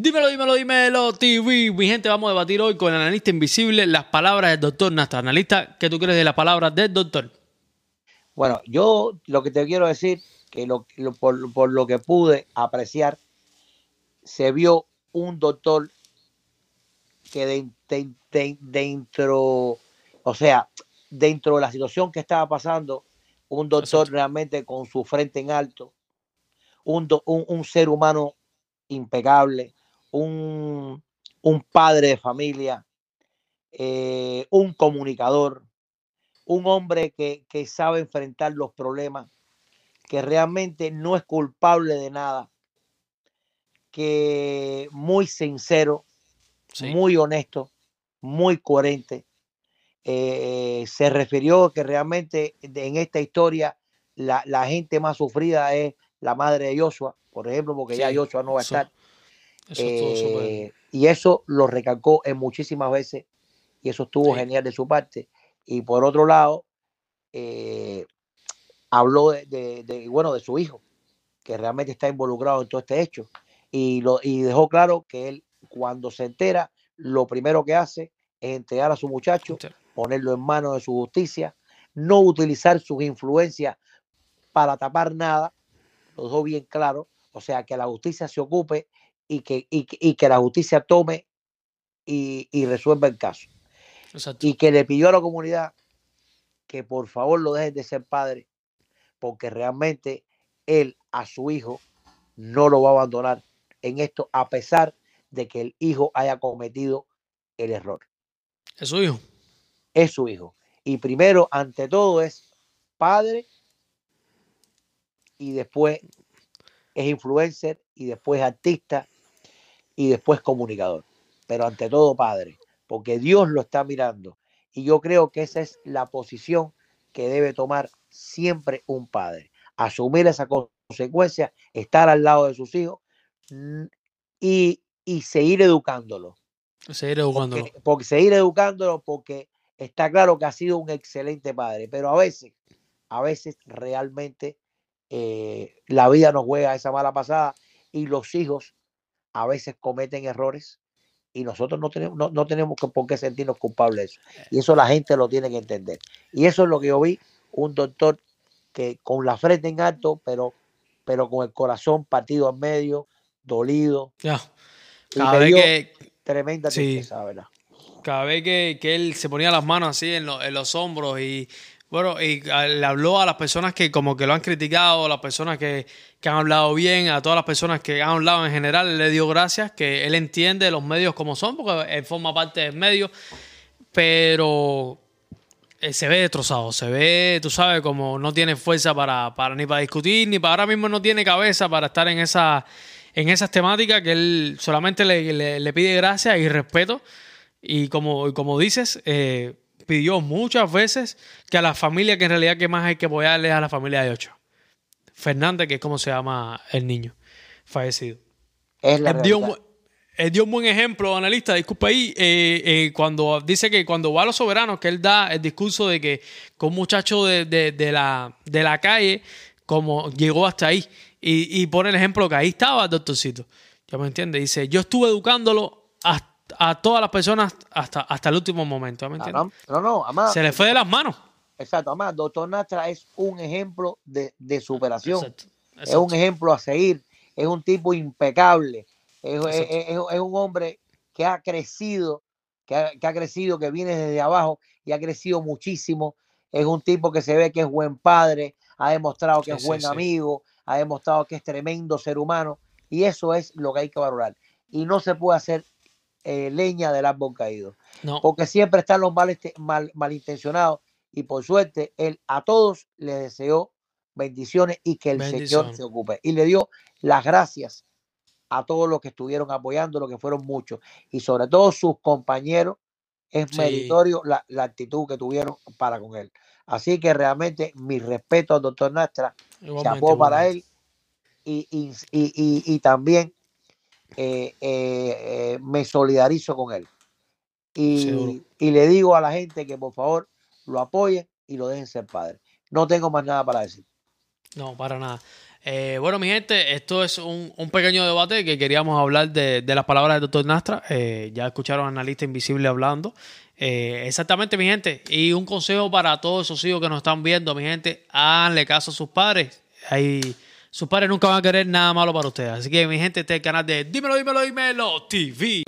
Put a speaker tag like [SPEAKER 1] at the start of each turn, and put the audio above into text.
[SPEAKER 1] Dímelo, dímelo, dímelo, TV. Mi gente, vamos a debatir hoy con el analista invisible las palabras del doctor Nasta. Analista, ¿qué tú crees de las palabras del doctor?
[SPEAKER 2] Bueno, yo lo que te quiero decir, que lo, por, lo que pude apreciar, se vio un doctor que dentro, o sea, dentro de la situación que estaba pasando, un doctor realmente con su frente en alto, un, un ser humano impecable, un, padre de familia, eh, un comunicador, un hombre que, sabe enfrentar los problemas, que realmente no es culpable de nada, que muy sincero, muy honesto, muy coherente. Eh, se refirió que realmente en esta historia la, gente más sufrida es la madre de Joshua, por ejemplo, porque ya Joshua no va a estar. Eh, y eso lo recalcó en muchísimas veces y eso estuvo genial de su parte. Y por otro lado, eh, habló de, bueno, de su hijo, que realmente está involucrado en todo este hecho. Y, lo, y dejó claro que él, cuando se entera, lo primero que hace es entregar a su muchacho, ponerlo en manos de su justicia, no utilizar sus influencias para tapar nada, lo dejó bien claro, o sea, que la justicia se ocupe y que, y, que la justicia tome y, resuelva el caso. Y que le pidió a la comunidad que por favor lo dejen de ser padre, porque realmente él a su hijo no lo va a abandonar en esto, a pesar de que el hijo haya cometido el error.
[SPEAKER 1] Es su hijo.
[SPEAKER 2] Es su hijo. Y primero, ante todo, es padre y después es influencer y después artista y después comunicador, pero ante todo padre, porque Dios lo está mirando. Y yo creo que esa es la posición que debe tomar siempre un padre, asumir esa consecuencia, estar al lado de sus hijos mm, y, seguir educándolo.
[SPEAKER 1] Seguir educándolo.
[SPEAKER 2] Porque, seguir educándolo porque está claro que ha sido un excelente padre, pero a veces, a veces realmente eh, la vida nos juega esa mala pasada y los hijos a veces cometen errores y nosotros no tenemos, no, tenemos por qué sentirnos culpables de eso. Y eso la gente lo tiene que entender. Y eso es lo que yo vi, un doctor que con la frente en alto, pero, pero con el corazón partido en medio, dolido.
[SPEAKER 1] Ya. Cada vez que...
[SPEAKER 2] Tremenda tristeza, ¿verdad?
[SPEAKER 1] Cada vez que, él se ponía las manos así en, en los hombros y bueno, y le habló a las personas que como que lo han criticado, las personas que, han hablado bien, a todas las personas que han hablado en general, le dio gracias, que él entiende los medios como son, porque él forma parte del medio, pero eh, se ve destrozado, se ve, tú sabes, como no tiene fuerza para, para ni para discutir, ni para ahora mismo no tiene cabeza para estar en esa en esas temáticas que él solamente le, pide gracias y respeto. Y como, como dices, eh, pidió muchas veces que a la familia, que en realidad que más hay que apoyarle a la familia de ocho. Fernández, que es como se llama el niño fallecido.
[SPEAKER 2] Es la
[SPEAKER 1] él, dio, un buen ejemplo, analista, disculpa ahí, eh, eh, cuando dice que cuando va a los soberanos, que él da el discurso de que con un muchacho de, la, de la calle, como llegó hasta ahí, y, y pone el ejemplo que ahí estaba el doctorcito. ¿Ya me entiende? Dice, yo estuve educándolo hasta a todas las personas hasta, hasta el último momento. ¿me
[SPEAKER 2] no, no,
[SPEAKER 1] Se le fue de las manos.
[SPEAKER 2] Exacto, además, doctor Nastra es un ejemplo de, superación. Es un ejemplo a seguir. Es un tipo impecable. Es, un hombre que ha crecido, que ha, crecido, que viene desde abajo y ha crecido muchísimo. Es un tipo que se ve que es buen padre, ha demostrado que es buen amigo, ha demostrado que es tremendo ser humano. Y eso es lo que hay que valorar. Y no se puede hacer eh, leña del árbol caído. Porque siempre están los mal, mal, malintencionados y por suerte él a todos le deseó bendiciones y que el Señor se ocupe. Y le dio las gracias a todos los que estuvieron apoyando, lo que fueron muchos, y sobre todo sus compañeros, es meritorio la, actitud que tuvieron para con él. Así que realmente mi respeto al doctor Nastra, chapó para él y, y, y, y, también eh, eh, eh, me solidarizo con él. Y, le digo a la gente que por favor lo apoyen y lo dejen ser padre. No tengo más nada para decir.
[SPEAKER 1] No, para nada. Eh, bueno, mi gente, esto es un, pequeño debate que queríamos hablar de, las palabras del doctor Nastra. Eh, ya escucharon a Analista Invisible hablando. Eh, exactamente, mi gente. Y un consejo para todos esos hijos que nos están viendo, mi gente, háganle caso a sus padres. Ahí, sus padres nunca van a querer nada malo para ustedes. Así que, mi gente, este es el canal de Dímelo, Dímelo, Dímelo TV.